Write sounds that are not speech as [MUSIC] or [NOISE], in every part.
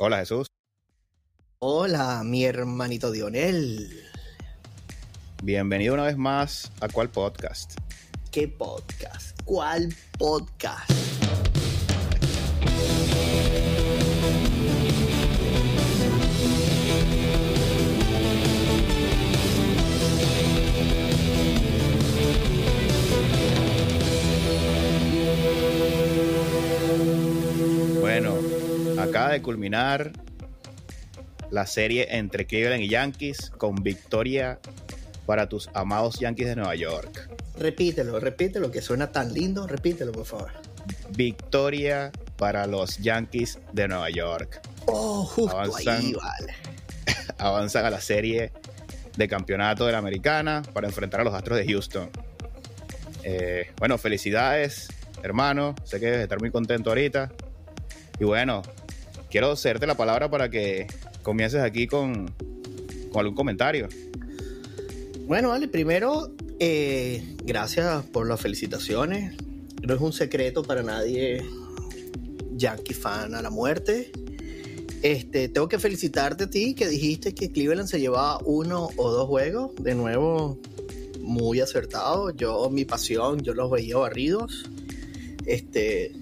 Hola Jesús. Hola, mi hermanito Dionel. Bienvenido una vez más a cuál podcast. ¿Qué podcast? ¿Cuál podcast? Acaba de culminar la serie entre Cleveland y Yankees con victoria para tus amados Yankees de Nueva York. Repítelo, repítelo, que suena tan lindo. Repítelo, por favor. Victoria para los Yankees de Nueva York. Oh, justo Avanzan. ahí, vale. [LAUGHS] Avanzan a la serie de campeonato de la Americana para enfrentar a los Astros de Houston. Eh, bueno, felicidades, hermano. Sé que debes estar muy contento ahorita. Y bueno, quiero hacerte la palabra para que comiences aquí con, algún comentario. Bueno, vale, primero, eh, gracias por las felicitaciones. No es un secreto para nadie, Yankee fan a la muerte. Este, tengo que felicitarte a ti que dijiste que Cleveland se llevaba uno o dos juegos. De nuevo, muy acertado. Yo, mi pasión, yo los veía barridos. Este,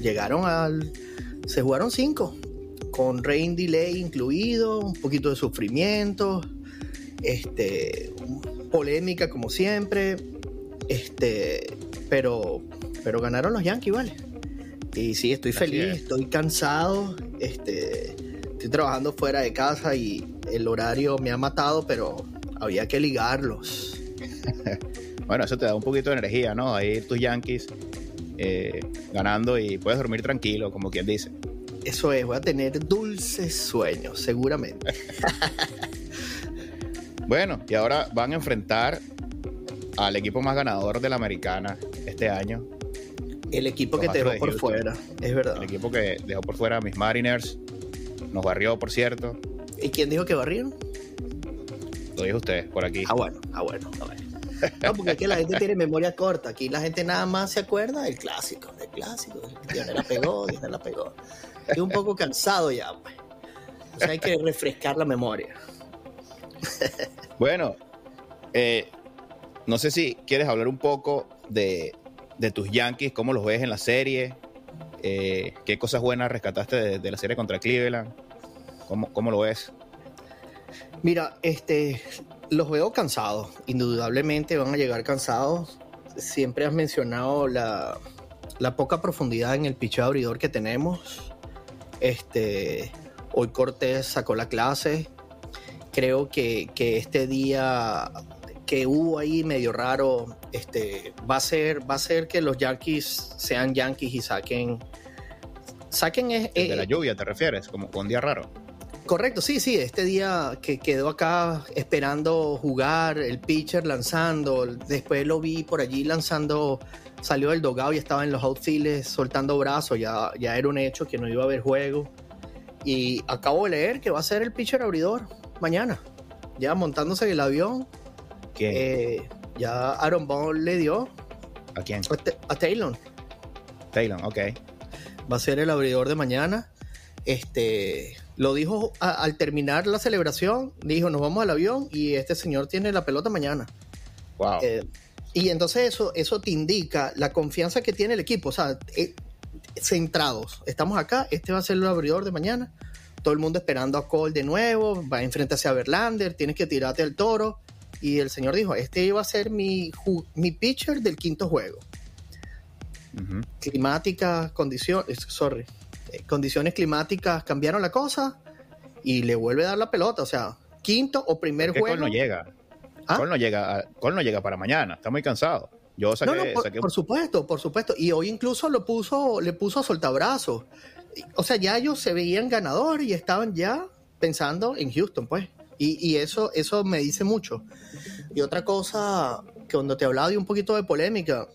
llegaron al. Se jugaron cinco, con rain delay incluido, un poquito de sufrimiento, este, polémica como siempre, este, pero, pero ganaron los Yankees, ¿vale? Y sí, estoy feliz, es. estoy cansado, este, estoy trabajando fuera de casa y el horario me ha matado, pero había que ligarlos. [LAUGHS] Bueno, eso te da un poquito de energía, ¿no? Ahí tus Yankees eh, ganando y puedes dormir tranquilo, como quien dice. Eso es, voy a tener dulces sueños, seguramente. [LAUGHS] Bueno, y ahora van a enfrentar al equipo más ganador de la americana este año. El equipo que te dejó de por fuera, es verdad. El equipo que dejó por fuera a mis Mariners. Nos barrió, por cierto. ¿Y quién dijo que barrieron? Lo dijo usted por aquí. Ah, bueno, ah, bueno, ah, bueno. No, porque es que la gente tiene memoria corta. Aquí la gente nada más se acuerda del clásico, del clásico. Dionel la pegó, Dionel la pegó. Estoy un poco cansado ya, pues. O sea, hay que refrescar la memoria. Bueno, eh, no sé si quieres hablar un poco de, de tus Yankees, cómo los ves en la serie, eh, qué cosas buenas rescataste de, de la serie contra Cleveland, cómo, cómo lo ves. Mira, este, los veo cansados. Indudablemente van a llegar cansados. Siempre has mencionado la, la poca profundidad en el picheo abridor que tenemos. Este, hoy Cortés sacó la clase. Creo que, que este día que hubo ahí medio raro, este, va a ser, va a ser que los Yankees sean Yankees y saquen, saquen es- de la lluvia, ¿te refieres? Como con un día raro. Correcto, sí, sí, este día que quedó acá esperando jugar, el pitcher lanzando, después lo vi por allí lanzando, salió del dogado y estaba en los outfields soltando brazos, ya, ya era un hecho que no iba a haber juego. Y acabo de leer que va a ser el pitcher abridor mañana, ya montándose en el avión, eh, ya Aaron Bond le dio ¿A quién? a, a Taylor, Taylor, ok. va a ser el abridor de mañana. Este lo dijo a- al terminar la celebración, dijo nos vamos al avión y este señor tiene la pelota mañana. Wow. Eh, y entonces eso, eso te indica la confianza que tiene el equipo. O sea, eh, centrados. Estamos acá, este va a ser el abridor de mañana. Todo el mundo esperando a Cole de nuevo, va a enfrentarse a Verlander, tienes que tirarte al toro. Y el señor dijo, este iba a ser mi, mi pitcher del quinto juego. Ujú. climáticas, condiciones, sorry, condiciones climáticas cambiaron la cosa y le vuelve a dar la pelota, o sea, quinto o primer ¿Por qué juego. Cole no llega? ¿Ah? Cole no llega, a- Cole no llega para mañana, está muy cansado. Yo saqué, no, no, por, saqué- por supuesto, por supuesto. Y hoy incluso lo puso, le puso a soltabrazos. O sea, ya ellos se veían ganador y estaban ya pensando en Houston, pues. Y, y eso, eso me dice mucho. Y otra cosa, que cuando te hablaba de un poquito de polémica,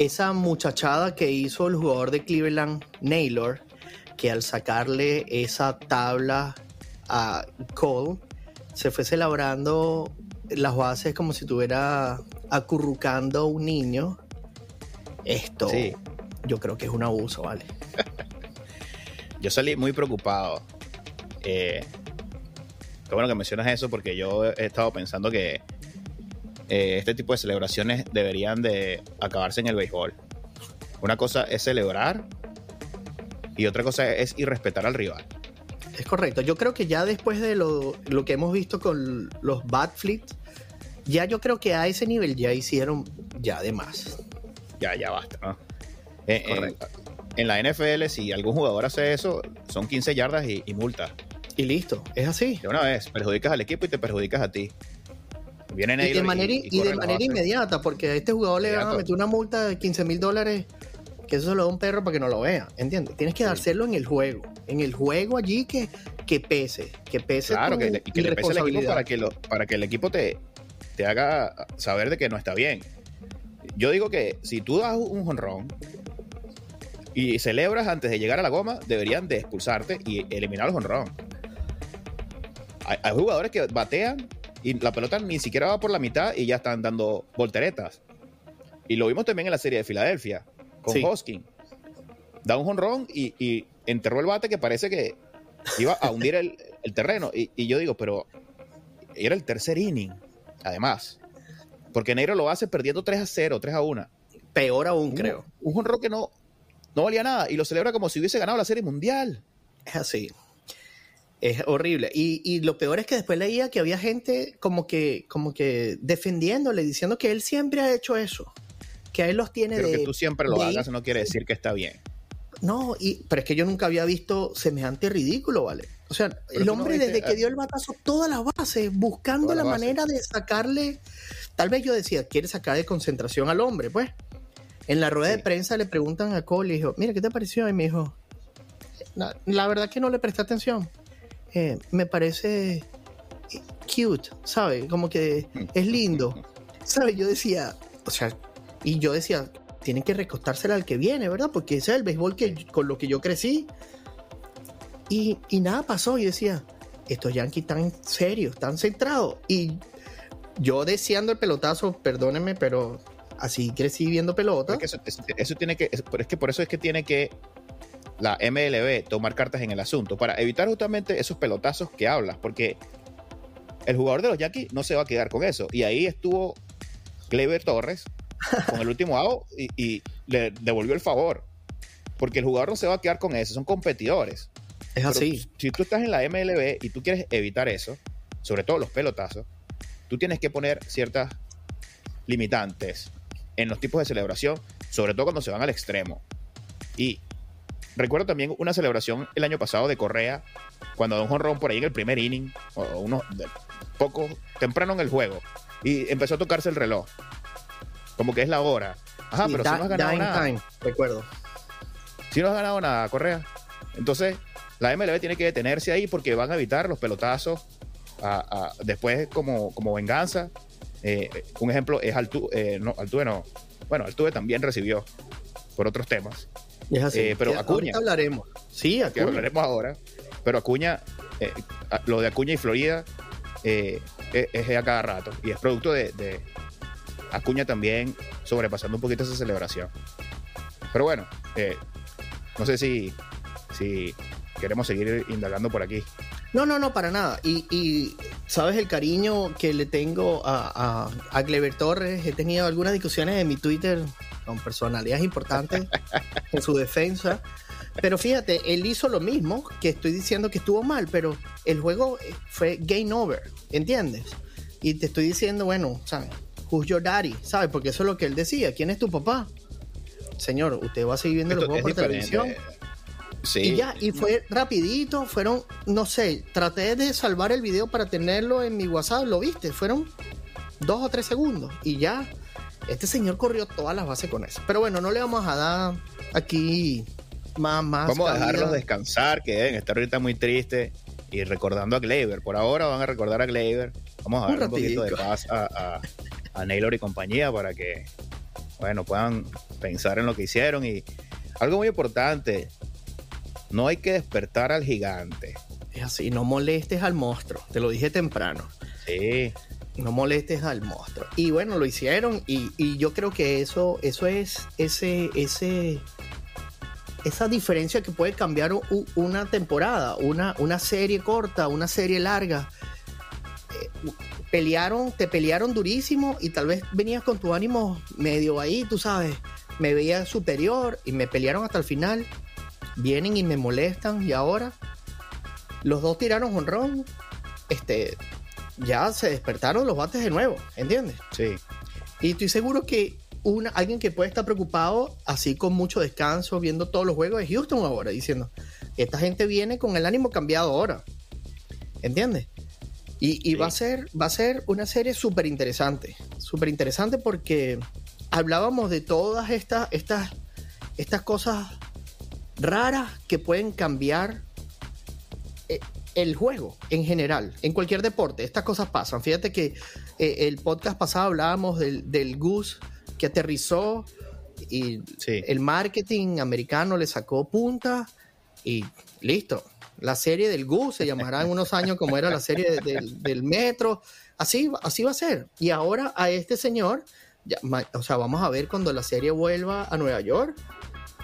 esa muchachada que hizo el jugador de Cleveland, Naylor, que al sacarle esa tabla a Cole, se fue celebrando las bases como si estuviera acurrucando a un niño. Esto Sí. yo creo que es un abuso, ¿vale? [LAUGHS] yo salí muy preocupado. Eh, qué bueno que mencionas eso porque yo he estado pensando que eh, este tipo de celebraciones deberían de acabarse en el béisbol. Una cosa es celebrar y otra cosa es irrespetar al rival. Es correcto. Yo creo que ya después de lo, lo que hemos visto con los Bad Fleet, ya yo creo que a ese nivel ya hicieron ya de más. Ya, ya basta, ¿no? Eh, eh, en la NFL, si algún jugador hace eso, son 15 yardas y, multa. Y listo, es así. De una vez, perjudicas al equipo y te perjudicas a ti. Vienen y de manera, y, de manera inmediata, porque a este jugador le van a meter una multa de 15 mil dólares, que eso se lo da un perro para que no lo vea, ¿entiendes? Tienes que dárselo en el juego, en el juego allí que, que pese, que pese Claro, que, le, que le pese al equipo para que, lo, para que el equipo te, te haga saber de que no está bien. Yo digo que si tú das un jonrón y celebras antes de llegar a la goma, deberían de expulsarte y eliminar el jonrón. Hay, hay, jugadores que batean y la pelota ni siquiera va por la mitad y ya están dando volteretas. Y lo vimos también en la serie de Filadelfia con sí. Hoskin. Da un jonrón y, y, enterró el bate que parece que iba a hundir el, el terreno. Y, y, yo digo, pero era el tercer inning, además. Porque Negro lo hace perdiendo 3 a 0, 3 a 1. Peor aún, un, creo. Un jonrón que no, no valía nada y lo celebra como si hubiese ganado la serie mundial. Es así. Es horrible. Y, y, lo peor es que después leía que había gente como que, como que defendiéndole, diciendo que él siempre ha hecho eso. Que a él los tiene pero de. que tú siempre lo de, hagas no quiere decir que está bien. No, y, pero es que yo nunca había visto semejante ridículo, ¿vale? O sea, pero el hombre no desde que dio el batazo todas las bases, buscando la, manera de sacarle. Tal vez yo decía, quiere sacar de concentración al hombre, pues. En la rueda sí. de prensa le preguntan a Cole y dijo, mira, ¿qué te pareció? Y me dijo, la, la verdad que no le presté atención. Eh, me parece cute, ¿sabes? Como que es lindo. ¿Sabes? Yo decía, o sea, y yo decía, tienen que recostársela al que viene, ¿verdad? Porque ese es el béisbol que, con lo que yo crecí. Y, y nada pasó. Yo decía, estos Yankees están serios, están centrados. Y yo deseando el pelotazo, perdónenme, pero así crecí viendo pelota. Es que eso, eso, eso, tiene que, es que por eso es que tiene que la MLB tomar cartas en el asunto para evitar justamente esos pelotazos que hablas, porque el jugador de los Yankees no se va a quedar con eso. Y ahí estuvo Clever Torres con el último out y, y, le devolvió el favor. Porque el jugador no se va a quedar con eso, son competidores. Es Pero así. Si tú estás en la MLB y tú quieres evitar eso, sobre todo los pelotazos, tú tienes que poner ciertas limitantes en los tipos de celebración, sobre todo cuando se van al extremo. Y recuerdo también una celebración el año pasado de Correa, cuando da un jonrón por ahí en el primer inning, o unos poco temprano en el juego, y empezó a tocarse el reloj. Como que es la hora. Ajá, pero da, si no has ganado nada. Time, recuerdo. Si no has ganado nada, Correa. Entonces, la MLB tiene que detenerse ahí porque van a evitar los pelotazos a, a, después como, como venganza. Eh, un ejemplo es Altuve, eh, no, Altuve no. Bueno, Altuve también recibió por otros temas. Es así. Eh, pero Acuña. hablaremos. Sí, Acuña. Hablaremos ahora. Pero Acuña, eh, lo de Acuña y Florida eh, es, es, a cada rato. Y es producto de, de, Acuña también sobrepasando un poquito esa celebración. Pero bueno, eh, no sé si, si queremos seguir indagando por aquí. No, no, no, para nada. Y, y sabes el cariño que le tengo a, a, a Clever Torres. He tenido algunas discusiones en mi Twitter con personalidades importantes [LAUGHS] en su defensa. Pero fíjate, él hizo lo mismo, que estoy diciendo que estuvo mal, pero el juego fue game over, ¿entiendes? Y te estoy diciendo, bueno, ¿sabes? Who's your daddy? ¿Sabes? Porque eso es lo que él decía. ¿Quién es tu papá? Señor, usted va a seguir viendo Esto los juegos por televisión. Sí. Y ya, y fue rapidito, fueron, no sé, traté de salvar el video para tenerlo en mi WhatsApp, lo viste, fueron dos o tres segundos y ya, este señor corrió todas las bases con eso. Pero bueno, no le vamos a dar aquí más, más. Vamos a dejarlos descansar, que deben estar ahorita muy tristes y recordando a Gleyber. Por ahora van a recordar a Gleyber. Vamos a dar un, un poquito de paz a, a, a Naylor y compañía para que, bueno, puedan pensar en lo que hicieron. Y algo muy importante, no hay que despertar al gigante. Es así, no molestes al monstruo. Te lo dije temprano. Sí. No molestes al monstruo. Y bueno, lo hicieron. Y, y yo creo que eso, eso es ese, ese, esa diferencia que puede cambiar una temporada, una, una serie corta, una serie larga. Eh, pelearon, te pelearon durísimo y tal vez venías con tu ánimo medio ahí, tú sabes, me veía superior y me pelearon hasta el final. Vienen y me molestan y ahora los dos tiraron honrón. Este, ya se despertaron los bates de nuevo, ¿entiendes? Sí. Y estoy seguro que una, alguien que puede estar preocupado, así con mucho descanso, viendo todos los juegos de Houston ahora, diciendo, esta gente viene con el ánimo cambiado ahora. ¿Entiendes? Y, va, a ser, va a ser una serie súper interesante. Súper interesante porque hablábamos de todas estas, estas, estas cosas raras que pueden cambiar eh, el juego en general, en cualquier deporte. Estas cosas pasan. Fíjate que eh, el podcast pasado hablábamos del, del Goose que aterrizó y el marketing americano le sacó punta y listo. La serie del Goose se llamará en unos años como era la serie del metro. Así, así va a ser. Y ahora a este señor, o sea, vamos a ver cuando la serie vuelva a Nueva York.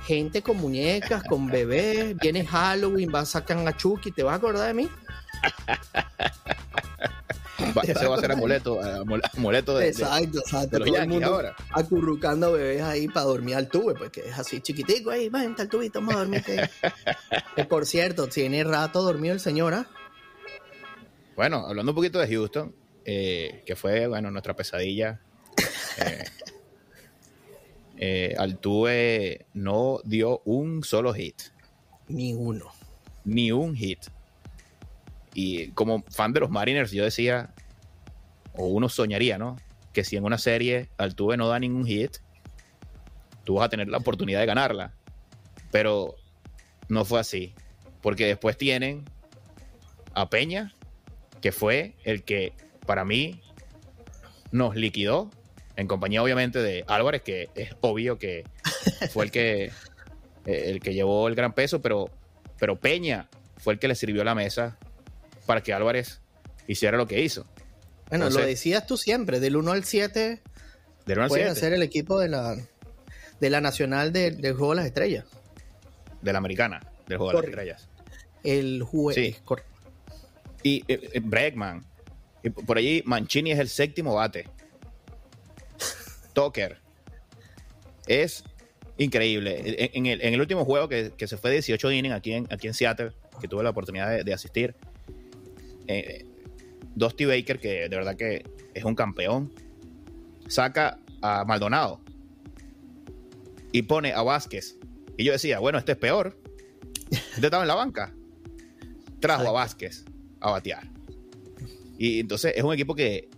Gente con muñecas, con bebés, viene Halloween, va a sacar a Chucky, ¿te vas a acordar de mí? ese va a ser amuleto, amuleto de, exacto, exacto. Todo el mundo ahora. acurrucando bebés ahí para dormir al tubo, porque es así chiquitico, ahí, vente al tubito, vamos a dormir. [LAUGHS] por cierto, tiene rato dormido el señor, ¿ah? Bueno, hablando un poquito de Houston, eh, que fue, bueno, nuestra pesadilla. Eh, [LAUGHS] eh, Altuve no dio un solo hit. Ni uno. Ni un hit. Y como fan de los Mariners, yo decía, o uno soñaría, ¿no? Que si en una serie Altuve no da ningún hit, tú vas a tener la oportunidad de ganarla. Pero no fue así. Porque después tienen a Peña, que fue el que para mí nos liquidó, en compañía obviamente de Álvarez, que es obvio que fue el que, [LAUGHS] eh, el que llevó el gran peso, pero, pero Peña fue el que le sirvió la mesa para que Álvarez hiciera lo que hizo. Bueno, lo decías tú siempre, del 1 al 7 del 1 al puede ser el equipo de la, de la nacional del Juego de las Estrellas. De la americana, del Juego de las Estrellas. El juez. Sí. Y eh, eh, Bregman. Y por allí Mancini es el séptimo bate. Tucker. Es increíble. En, el, último juego que, se fue 18 innings aquí en, aquí en Seattle, que tuve la oportunidad de asistir, eh, Dusty Baker, que de verdad que es un campeón, saca a Maldonado y pone a Vázquez. Y yo decía, bueno, este es peor. Este estaba en la banca. Trajo a Vázquez a batear. Y entonces es un equipo que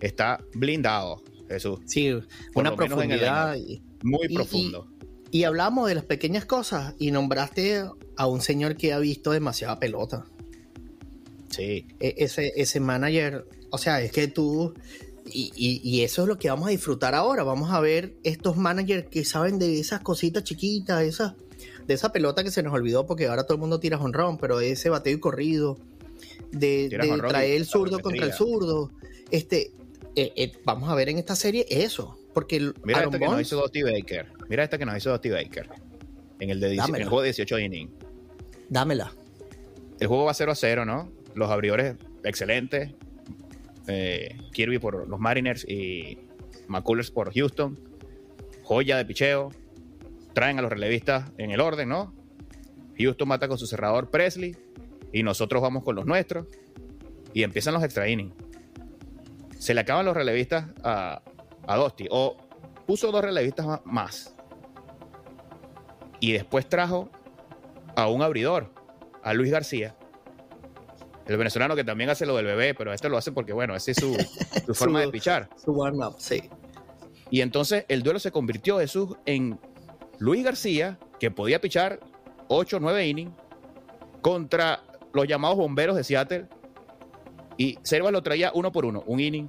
está blindado, Jesús. Sí, una profundidad. muy profundo. Y, y hablamos de las pequeñas cosas y nombraste a un señor que ha visto demasiada pelota. Sí. E, ese, ese manager, o sea, es que tú, y, eso es lo que vamos a disfrutar ahora. Vamos a ver estos managers que saben de esas cositas chiquitas, esas, de esa pelota que se nos olvidó porque ahora todo el mundo tira honrón, pero ese bateo y corrido, de, traer el zurdo contra el zurdo. Este, eh, eh, vamos a ver en esta serie eso. Porque Mira esta que nos hizo Dusty Baker. Mira esta que nos hizo Dusty Baker. En el, de, en el juego de 18 innings. Dámela. El juego va 0 a 0, ¿no? los abridores excelentes. Eh, Kirby por los Mariners y McCullers por Houston. Joya de picheo. Traen a los relevistas en el orden, ¿no? Houston mata con su cerrador Presley y nosotros vamos con los nuestros. Y empiezan los extra innings. Se le acaban los relevistas a, a Dosti. O puso dos relevistas más. Y después trajo a un abridor, a Luis García, el venezolano que también hace lo del bebé, pero este lo hace porque, bueno, esa es [LAUGHS] su, forma de pichar. Su warm-up, sí. Y entonces el duelo se convirtió, Jesús, en Luis García, que podía pichar 8 o 9 innings, contra los llamados bomberos de Seattle. Y Servas lo traía uno por uno, un inning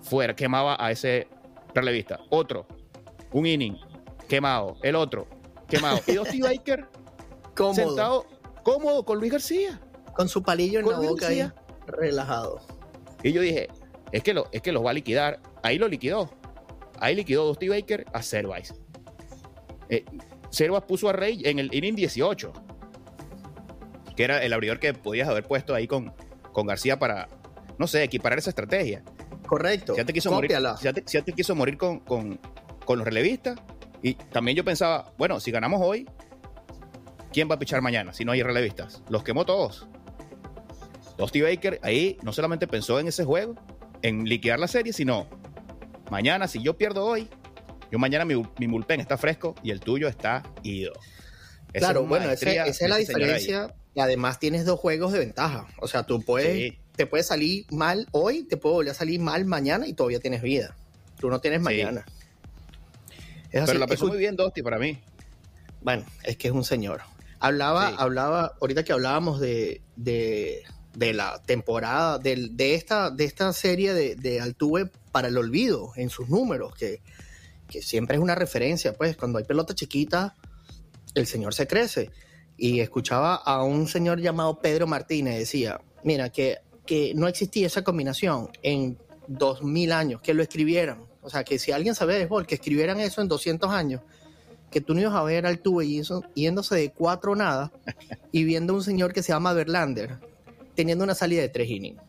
fuera, quemaba a ese relevista. Otro, un inning, quemado. El otro, quemado. Y Dusty Baker [LAUGHS] sentado cómodo con Luis García. Con su palillo en la boca ahí, relajado. Y yo dije, es que, lo, es que los va a liquidar. Ahí lo liquidó. Ahí liquidó Dusty Baker a Service. Eh, Servas puso a Rey en el inning 18, que era el abridor que podías haber puesto ahí con, con García para, no sé, equiparar esa estrategia. Correcto. Si antes quiso morir, si antes, si antes quiso morir con, con, con los relevistas, y también yo pensaba, bueno, si ganamos hoy, ¿quién va a pichar mañana si no hay relevistas? Los quemó todos. Dusty Baker ahí no solamente pensó en ese juego, en liquidar la serie, sino mañana, si yo pierdo hoy, yo mañana mi, mi bullpen está fresco y el tuyo está ido. Esa claro, bueno, esa, es la diferencia. Y además tienes dos juegos de ventaja. O sea, tú puedes, te puede salir mal hoy, te puede volver a salir mal mañana y todavía tienes vida. Tú no tienes mañana. Pero la pensó muy bien Dusty para mí. Bueno, es que es un señor. Hablaba, hablaba, ahorita que hablábamos de, de, la temporada, de, de, esta, de esta serie de, de Altuve para el olvido en sus números, que, que siempre es una referencia, pues cuando hay pelota chiquita, el señor se crece. Y escuchaba a un señor llamado Pedro Martínez, decía, mira, que, que no existía esa combinación en 2000 años, que lo escribieran. O sea, que si alguien sabe de béisbol, que escribieran eso en 200 años, que tú no ibas a ver al tuve yéndose de cuatro nada [LAUGHS] y viendo a un señor que se llama Verlander teniendo una salida de tres innings.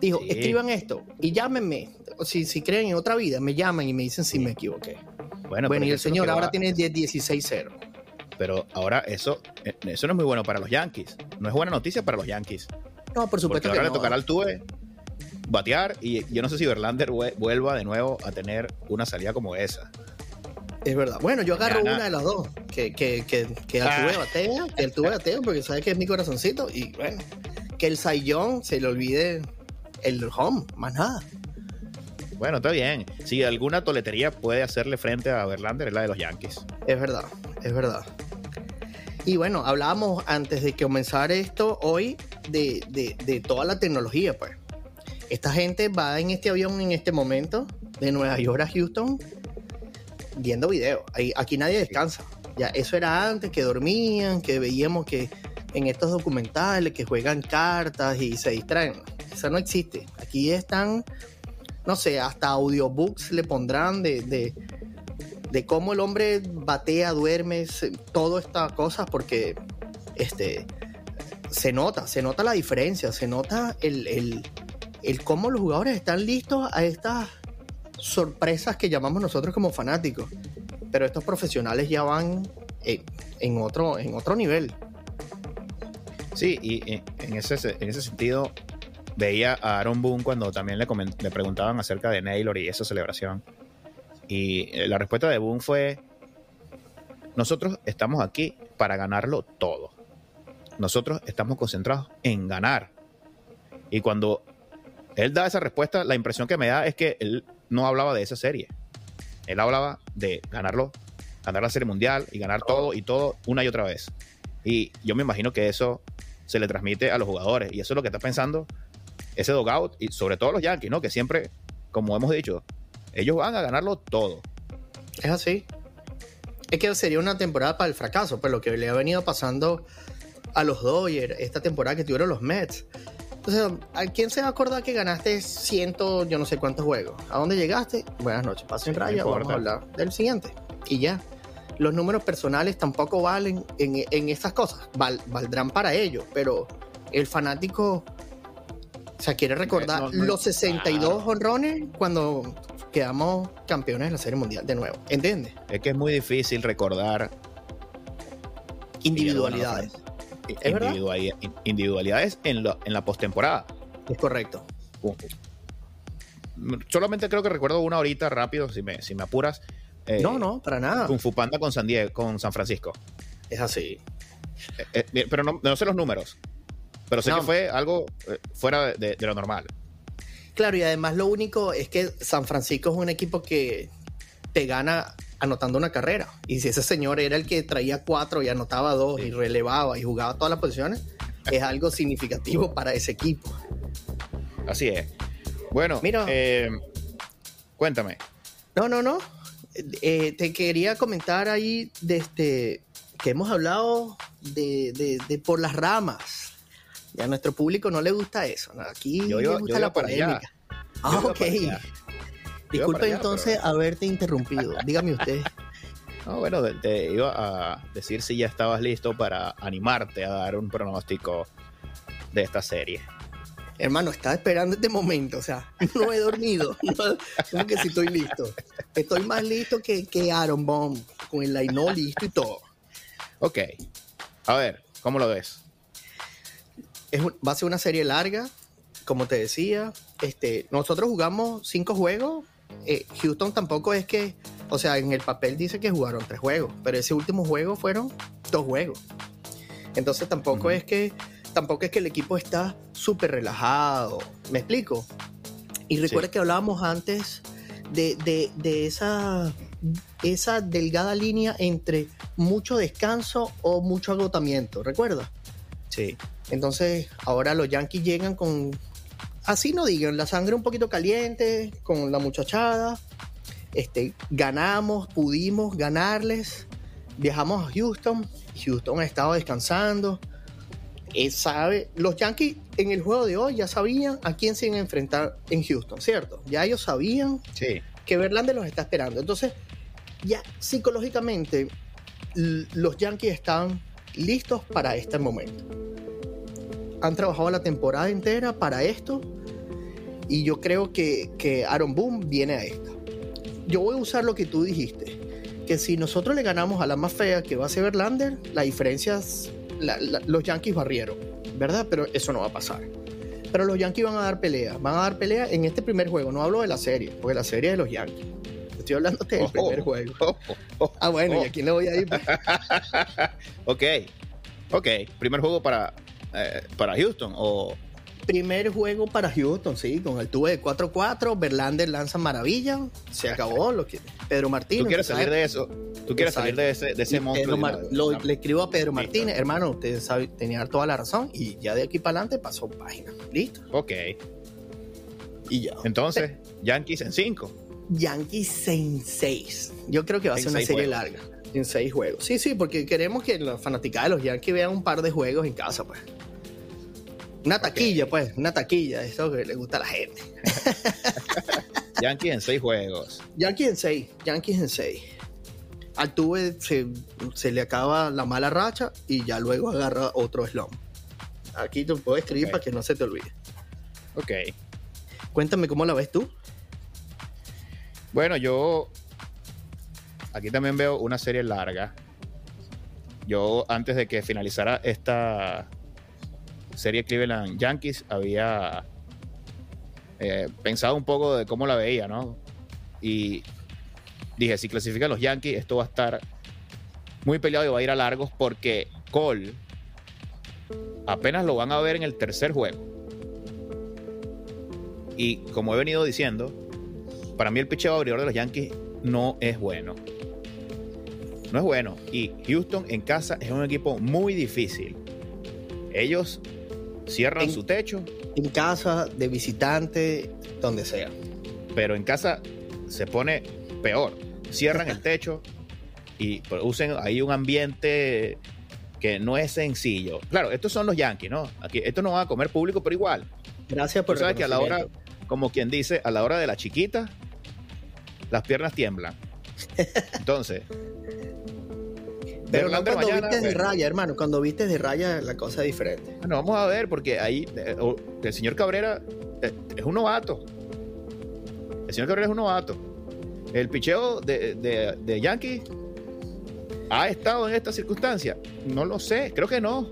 Dijo, escriban esto y llámenme. Si, si creen en otra vida, me llaman y me dicen si me equivoqué. Bueno, bueno y el señor ahora tiene 10-16-0. Pero ahora eso, eh, eso no es muy bueno para los Yankees. No es buena noticia para los Yankees. No, por supuesto Porque ahora le tocará al Tuve batear y yo no sé si Verlander vuelva de nuevo a tener una salida como esa. Es verdad. Bueno, yo agarro una de las dos. Que, que, que, que el tuve ah. batea, que el tuve batea, porque sabes que es mi corazoncito. Y bueno, que el Sayón se le olvide el home, más nada. Bueno, está bien. Si alguna toletería puede hacerle frente a Verlander, es la de los Yankees. Es verdad, es verdad. Y bueno, hablábamos antes de comenzar esto hoy de, de, de toda la tecnología, pues. Esta gente va en este avión en este momento de Nueva York a Houston viendo videos. Aquí nadie descansa. Ya, eso era antes que dormían, que veíamos que en estos documentales que juegan cartas y se distraen. Eso no existe. Aquí están, no sé, hasta audiobooks le pondrán de, de, de cómo el hombre batea, duerme, todas estas cosas, porque este, se nota, se nota la diferencia, se nota el, el, el cómo los jugadores están listos a estas sorpresas que llamamos nosotros como fanáticos. Pero estos profesionales ya van en, otro, en otro nivel. Sí, y en ese, en ese sentido veía a Aaron Boone cuando también le, preguntaban acerca de Naylor y esa celebración. Y eh, la respuesta de Boone fue, nosotros estamos aquí para ganarlo todo. Nosotros estamos concentrados en ganar. Y cuando él da esa respuesta, la impresión que me da es que él no hablaba de esa serie. Él hablaba de ganarlo, ganar la serie mundial y ganar todo y todo una y otra vez. Y yo me imagino que eso se le transmite a los jugadores. Y eso es lo que está pensando ese dogout y sobre todo los Yankees, ¿no? Que siempre, como hemos dicho, ellos van a ganarlo todo. Es así. Es que sería una temporada para el fracaso, pues lo que le ha venido pasando a los Dodgers esta temporada que tuvieron los Mets. Sea, ¿a quién se va a acordar que ganaste ciento, yo no sé cuántos juegos? ¿A dónde llegaste? Buenas noches, pasen raya, vamos a hablar del siguiente. Y ya. Los números personales tampoco valen en, en estas cosas. valdrán para ellos, pero el fanático, o sea, quiere recordar los 62 honrones cuando quedamos campeones de la Serie Mundial de nuevo. ¿Entiendes? Es que es muy difícil recordar individualidades individualidades en, en la postemporada. Es correcto. Solamente creo que recuerdo una horita rápido, si me, si me apuras. Eh, no, no, para nada. Kung Fu Panda con San, Diego, con San Francisco. Es así. Eh, eh, pero no, sé los números. Pero sé que fue algo fuera de, lo normal. Claro, y además lo único es que San Francisco es un equipo que te gana anotando una carrera. Y si ese señor era el que traía cuatro y anotaba dos y relevaba y jugaba todas las posiciones, [LAUGHS] es algo significativo para ese equipo. Así es. Bueno, Mira, eh, cuéntame. No, no, no. Eh, te quería comentar ahí de este, que hemos hablado de, de, por las ramas. Y a nuestro público no le gusta eso. Aquí yo, le gusta la polémica. Ah, ok. Disculpe entonces haberte interrumpido. [LAUGHS] Dígame usted. No, bueno, te, iba a decir si ya estabas listo para animarte a dar un pronóstico de esta serie. Hermano, estaba esperando este momento, o sea, [LAUGHS] no he dormido. [LAUGHS] No, como que si estoy listo. Estoy más listo que, que Aaron Bomb, con el Laino listo y todo. Ok. A ver, ¿cómo lo ves? Es un- va a ser una serie larga, como te decía. Este, nosotros jugamos cinco juegos. Eh, Houston tampoco es que, o sea, en el papel dice que jugaron tres juegos, pero ese último juego fueron dos juegos. Entonces tampoco es que, tampoco es que el equipo está súper relajado. ¿Me explico? Y recuerda Sí. que hablábamos antes de, de- de esa, esa delgada línea entre mucho descanso o mucho agotamiento. ¿Recuerda? Sí. Entonces, ahora los Yankees llegan con, así no digan, la sangre un poquito caliente, con la muchachada. Este, ganamos, pudimos ganarles. Viajamos a Houston. Houston ha estado descansando. Él sabe, los Yankees en el juego de hoy ya sabían a quién se iban a enfrentar en Houston, ¿cierto? Ya ellos sabían Sí. que Verlander los está esperando. Entonces, ya psicológicamente, los Yankees están listos para este momento. Han trabajado la temporada entera para esto y yo creo que, que Aaron Boone viene a esta. Yo voy a usar lo que tú dijiste, que si nosotros le ganamos a la más fea que va a ser Verlander, la diferencia es, la- la- los Yankees barrieron, ¿verdad? Pero eso no va a pasar. Pero los Yankees van a dar pelea, van a dar pelea en este primer juego. No hablo de la serie, porque la serie es de los Yankees. Estoy hablando del Oh, primer oh, juego. oh, oh, Ah, bueno. ¿y a quién le voy a ir? [LAUGHS] Ok. Ok. Primer juego para, eh, para Houston. O. primer juego para Houston, sí, con el tubo de 4-4. Verlander lanza maravilla. Se acabó lo que. Pedro Martínez. ¿Tú quieres salir sabe- de eso? ¿Tú quieres salir de ese, de ese monstruo? Mar- lo- le escribo a Pedro Listo. Martínez, hermano, usted sabe, tenía toda la razón y ya de aquí para adelante pasó página. Listo. Ok. Y ya. Entonces, Yankees en 5. Yankees en 6. Yo creo que va a En ser una serie juegos. larga. En 6 juegos. Sí, sí, porque queremos que los fanaticados de los Yankees vean un par de juegos en casa, pues. Una taquilla, pues, una taquilla, eso que le gusta a la gente. [LAUGHS] Yankees en 6 juegos. Yankees en 6, Yankees en 6. Al Tuve se, se le acaba la mala racha y ya luego agarra otro slump. Aquí te puedo escribir para que no se te olvide. Ok. Cuéntame cómo la ves tú. Bueno, yo aquí también veo una serie larga. Yo antes de que finalizara esta serie Cleveland Yankees había eh, pensado un poco de cómo la veía, ¿no? Y dije, si clasifican los Yankees, esto va a estar muy peleado y va a ir a largos porque Cole apenas lo van a ver en el tercer juego. Y como he venido diciendo, para mí el picheo abridor de los Yankees no es bueno. No es bueno. Y Houston en casa es un equipo muy difícil. Ellos cierran En- su techo, En casa, de visitante, donde sea. pero en casa se pone peor. Cierran el techo y producen ahí un ambiente que no es sencillo. Claro, estos son los Yankees, ¿no? Aquí, esto no va a comer público, pero igual. Gracias por Tú sabes que a la hora, como quien dice, a la hora de la chiquita, las piernas tiemblan. [LAUGHS] Entonces, Pero no cuando mañana, vistes de raya, hermano. Cuando vistes de raya, la cosa es diferente. Bueno, vamos a ver, porque ahí eh, el señor Cabrera eh, es un novato. El señor Cabrera es un novato. El picheo de, de, de Yankee ha estado en esta circunstancia. No lo sé, creo que no.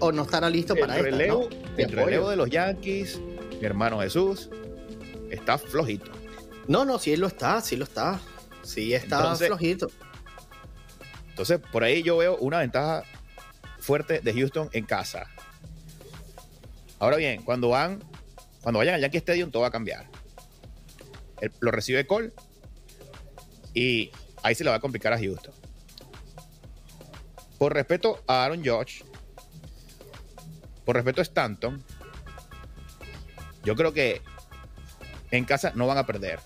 O no estará listo El para esta, relevo, el apoyo. relevo de los Yankees, mi hermano Jesús, está flojito. No, no, sí lo está, sí lo está. Sí está Entonces- flojito. Entonces, por ahí yo veo una ventaja fuerte de Houston en casa. Ahora bien, cuando van, cuando vayan al Yankee Stadium, todo va a cambiar. Lo recibe Cole y ahí se le va a complicar a Houston. Por respeto a Aaron Judge, por respeto a Stanton, yo creo que en casa no van a perder.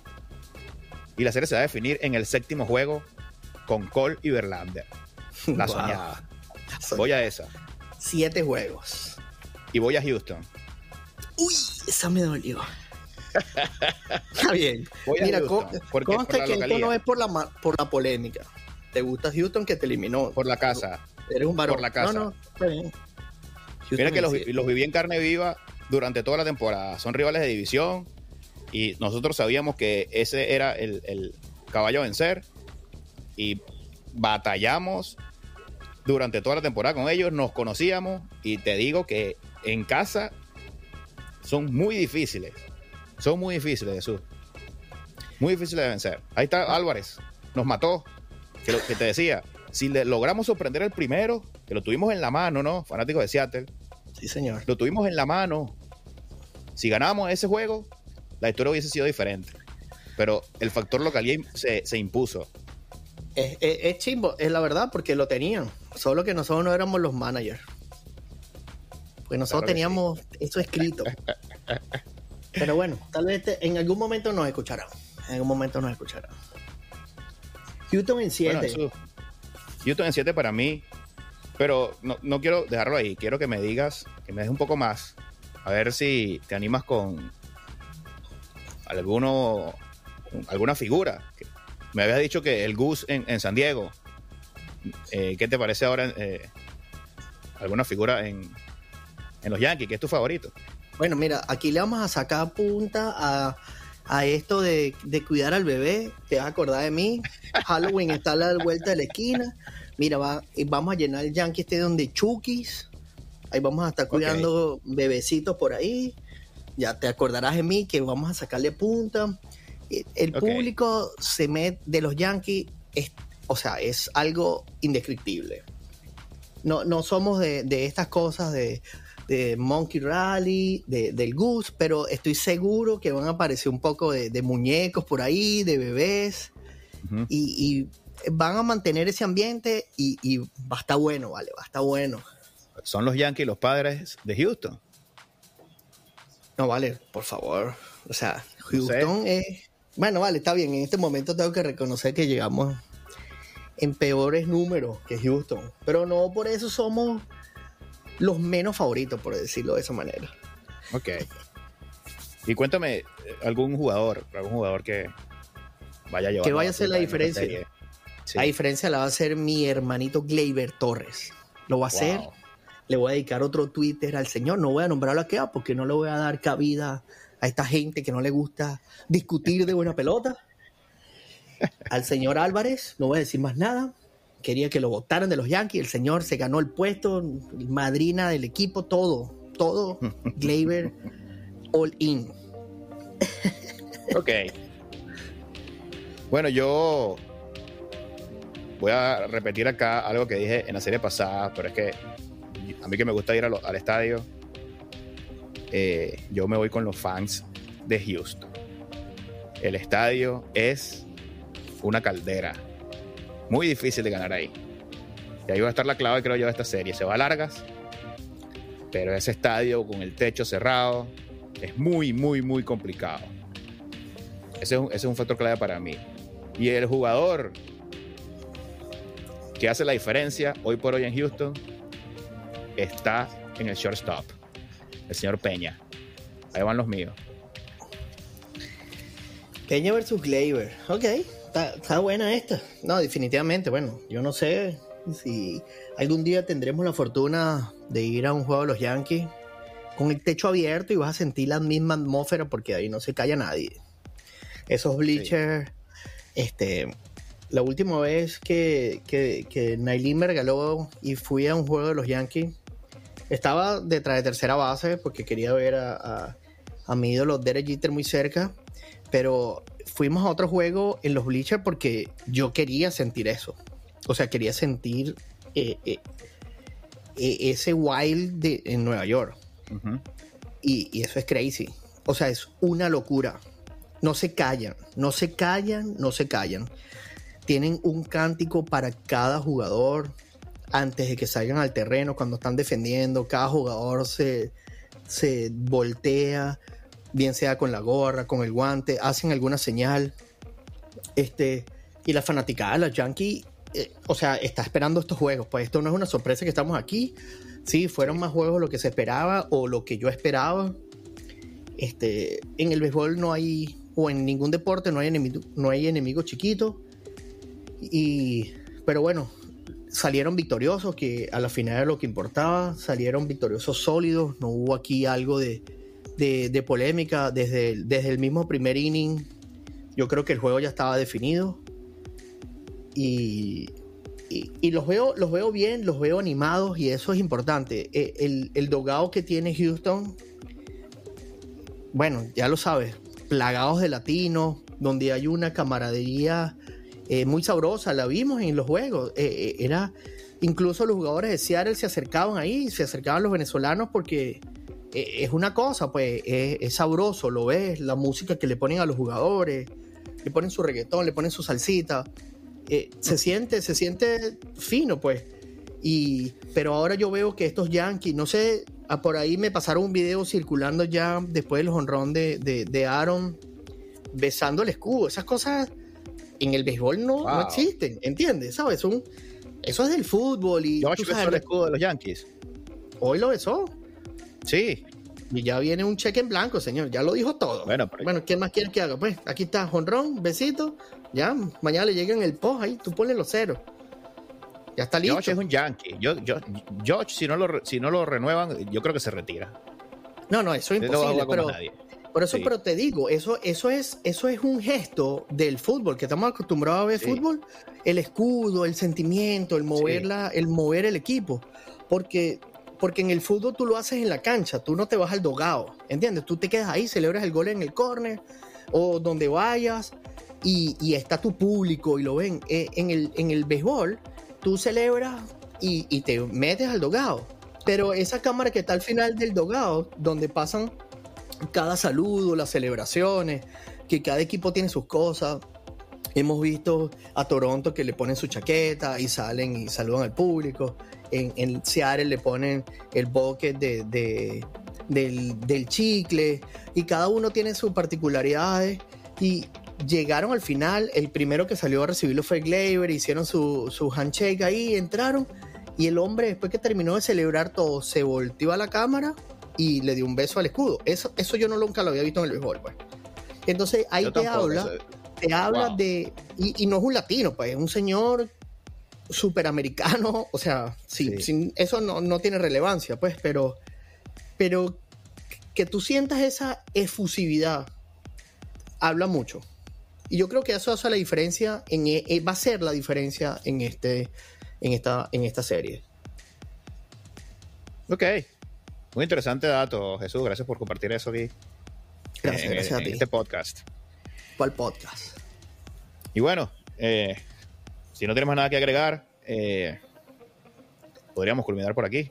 Y la serie se va a definir en el séptimo juego con Cole y Verlander. La Wow. soñada. Voy a esa. Siete juegos. Y voy a Houston. Uy, esa me dolió. Está bien. Voy a Mira, Houston, con- conste que esto no es por la, por la polémica. te gusta Houston que te eliminó. Por la casa. Eres un varón. Por la casa. No, no, está bien. Mira que los, los viví en carne viva durante toda la temporada. Son rivales de división y nosotros sabíamos que ese era el, el caballo a vencer y batallamos durante toda la temporada con ellos, nos conocíamos y te digo que en casa son muy difíciles. Son muy difíciles, Jesús. Muy difíciles de vencer. Ahí está Álvarez. Nos mató. Que, lo, que te decía, si le logramos sorprender el primero, que lo tuvimos en la mano, ¿no? Fanático de Seattle. Sí, señor. Lo tuvimos en la mano. Si ganábamos ese juego, la historia hubiese sido diferente. Pero el factor local se, se impuso. Es, chimbo, es la verdad, porque lo tenían. Solo que nosotros no éramos los managers. Pues nosotros teníamos eso escrito. Pero bueno, tal vez en algún momento nos escucharán. En algún momento nos escucharán. Houston en 7. Houston en 7 para mí. Pero no, no, quiero dejarlo ahí. Quiero que me digas, que me des un poco más. A ver si te animas con alguno, alguna figura. Me habías dicho que el Gus en, San Diego. Eh, ¿Qué te parece ahora? Eh, ¿Alguna figura en, los Yankees? ¿Qué es tu favorito? Bueno, mira, aquí le vamos a sacar punta a, esto de, cuidar al bebé. Te vas a acordar de mí. [LAUGHS] Halloween está a la vuelta de la esquina. Mira, va, vamos a llenar el Yankee Stadium de Chukis. Ahí vamos a estar cuidando bebecitos por ahí. Ya te acordarás de mí que vamos a sacarle punta el público se mete de los Yankees, es, o sea, es algo indescriptible. No, no somos de, estas cosas de, Monkey Rally, del Goose, pero estoy seguro que van a aparecer un poco de, muñecos por ahí, de bebés, y, van a mantener ese ambiente y, y va a estar bueno, vale, va a estar bueno. Son los Yankees los padres de Houston. No, vale, por favor. O sea, Houston es bueno, vale, está bien. En este momento tengo que reconocer que llegamos en peores números que Houston. Pero no por eso somos los menos favoritos, por decirlo de esa manera. Ok. Y cuéntame, algún jugador, algún jugador que vaya a llevar. Que vaya a hacer la diferencia. La diferencia la va a hacer mi hermanito Gleyber Torres. Lo va a hacer. Le voy a dedicar otro Twitter al señor. No voy a nombrarlo aquí porque no le voy a dar cabida a esta gente que no le gusta discutir de buena pelota. Al señor Álvarez, no voy a decir más nada. Quería que lo votaran de los Yankees. El señor se ganó el puesto, madrina del equipo, todo, todo. Gleyber, all in. ok. Bueno, yo voy a repetir acá algo que dije en la serie pasada, pero es que a mí que me gusta ir al estadio, eh, yo me voy con los fans de Houston. El estadio es una caldera. Muy difícil de ganar ahí. Y ahí va a estar la clave, creo yo, de esta serie. Se va a largas, pero ese estadio con el techo cerrado es muy, muy, muy complicado. Ese es un, ese es un factor clave para mí. Y el jugador que hace la diferencia hoy por hoy en Houston está en el shortstop el señor Peña. Ahí van los míos. Peña versus Gleyber. Ok, está, buena esta. No, definitivamente. Bueno, yo no sé si algún día tendremos la fortuna de ir a un juego de los Yankees con el techo abierto y vas a sentir la misma atmósfera porque ahí no se calla nadie. Esos bleachers, este, la última vez que, que, que Nailin me regaló y fui a un juego de los Yankees, estaba detrás de tercera base porque quería ver a, a, mi ídolo Derek Jeter muy cerca, pero fuimos a otro juego en los bleachers porque yo quería sentir eso. O sea, quería sentir eh, eh, eh, ese wild de, en Nueva York. y, y, eso es crazy. O sea, es una locura. No se callan, no se callan, no se callan. Tienen un cántico para cada jugador antes de que salgan al terreno, cuando están defendiendo, cada jugador se, se voltea, bien sea con la gorra, con el guante, hacen alguna señal. Este, y la fanaticada de los Yankees, eh, o sea, está esperando estos juegos. Pues esto no es una sorpresa que estamos aquí. Sí, fueron más juegos lo que se esperaba o lo que yo esperaba. Este, en el béisbol no hay, o en ningún deporte no hay enemigo, no hay enemigo chiquito. Y pero bueno, salieron victoriosos, que a la final era lo que importaba, salieron victoriosos sólidos, no hubo aquí algo de, de, polémica desde el, desde el mismo primer inning. Yo creo que el juego ya estaba definido. Y, y, los, veo, los veo bien, los veo animados y eso es importante. E, el, el dogado que tiene Houston, bueno, ya lo sabes, plagados de latinos, donde hay una camaradería eh, muy sabrosa, la vimos en los juegos. Eh, eh, era incluso los jugadores de Seattle se acercaban ahí, se acercaban los venezolanos porque es una cosa, pues es, sabroso, lo ves, la música que le ponen a los jugadores, le ponen su reggaetón, le ponen su salsita, se siente, se siente fino, pues. Y, pero ahora yo veo que estos Yankees, no sé, ah, por ahí me pasaron un video circulando ya después del honrón de, de, de Aaron besando el escudo, esas cosas en el béisbol no, no existen, ¿entiendes? ¿Sabes? Un, eso es del fútbol y... Josh besó el escudo de los Yankees. Hoy lo besó. Sí. Y ya viene un cheque en blanco, señor. Ya lo dijo todo. Bueno, bueno ¿quién más quiere que haga? Pues aquí está Jonrón, besito. Ya, mañana le llegan el post ahí, tú pones los ceros. Ya está listo. Josh es un Yankee. Yo, yo, Josh, si no, lo, si no lo renuevan, yo creo que se retira. No, no, eso es imposible. pero, por eso, pero te digo, eso, eso, es, eso es un gesto del fútbol, que estamos acostumbrados a ver fútbol, el escudo, el sentimiento, el mover, el mover el equipo. Porque, porque en el fútbol tú lo haces en la cancha, tú no te vas al dogado, ¿entiendes? Tú te quedas ahí, celebras el gol en el córner o donde vayas y, está tu público y lo ven. Eh, en, el, en el béisbol, tú celebras y, y te metes al dogado. Pero esa cámara que está al final del dogado, donde pasan cada saludo, las celebraciones, que cada equipo tiene sus cosas. Hemos visto a Toronto que le ponen su chaqueta y salen y saludan al público. En, en Seattle le ponen el bucket de, del, chicle y cada uno tiene sus particularidades. Y llegaron al final, el primero que salió a recibirlo fue Gleyber, hicieron su, su handshake ahí, entraron y el hombre después que terminó de celebrar todo se volteó a la cámara y le dio un beso al escudo. Eso, eso yo no nunca lo había visto en el béisbol, pues. Entonces ahí te habla, te habla de, y, no es un latino, pues, es un señor superamericano, [LAUGHS] o sea, sí, eso no, no, tiene relevancia, pues, pero, pero que tú sientas esa efusividad, habla mucho. Y yo creo que eso hace la diferencia, en, e, eh, va a ser la diferencia en, este, en, esta, en esta serie. Ok, muy interesante dato, Jesús. Gracias por compartir eso aquí. Gracias, gracias a ti. este podcast. ¿Cuál podcast? Y bueno, eh, si no tenemos nada que agregar, eh, podríamos culminar por aquí.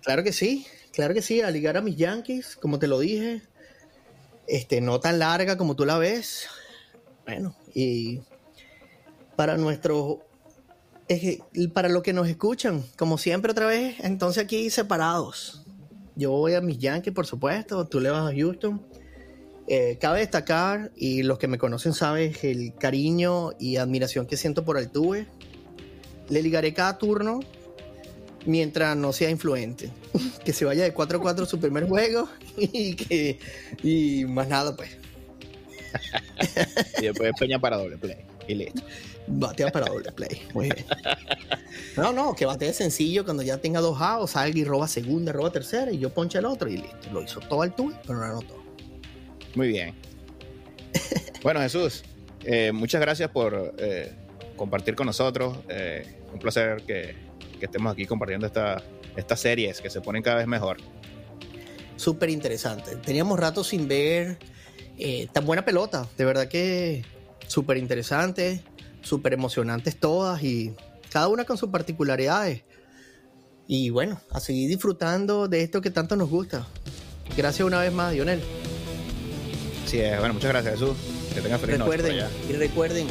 Claro que sí, claro que sí. A ligar a mis Yankees, como te lo dije. Este, no tan larga como tú la ves. Bueno, y para nuestro para lo que nos escuchan, como siempre otra vez, entonces aquí separados. Yo voy a mis Yankees, por supuesto. Tú le vas a Houston. Eh, cabe destacar, y los que me conocen saben, el cariño y admiración que siento por Altuve. Le ligaré cada turno mientras no sea influente. [LAUGHS] que se vaya de 4-4 su primer juego [LAUGHS] y que y más nada, pues. [LAUGHS] y después Peña para doble play. Y listo. Batea para doble play. Muy bien. No, no, que batee sencillo cuando ya tenga dos outs, salga y roba segunda, roba tercera y yo ponche el otro y listo. Lo hizo todo el tour, pero no anotó. Muy bien. bueno, Jesús, eh, muchas gracias por eh, compartir con nosotros. Eh, un placer que, estemos aquí compartiendo esta, estas series que se ponen cada vez mejor. Súper interesante. Teníamos rato sin ver tan buena pelota. De verdad que súper interesante súper emocionantes todas y cada una con sus particularidades. Y bueno, a seguir disfrutando de esto que tanto nos gusta. Gracias una vez más, Dionel. Sí, bueno, muchas gracias, Jesús. Que tengas feliz recuerden, Y recuerden,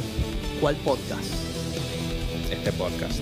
¿cuál podcast? Este podcast.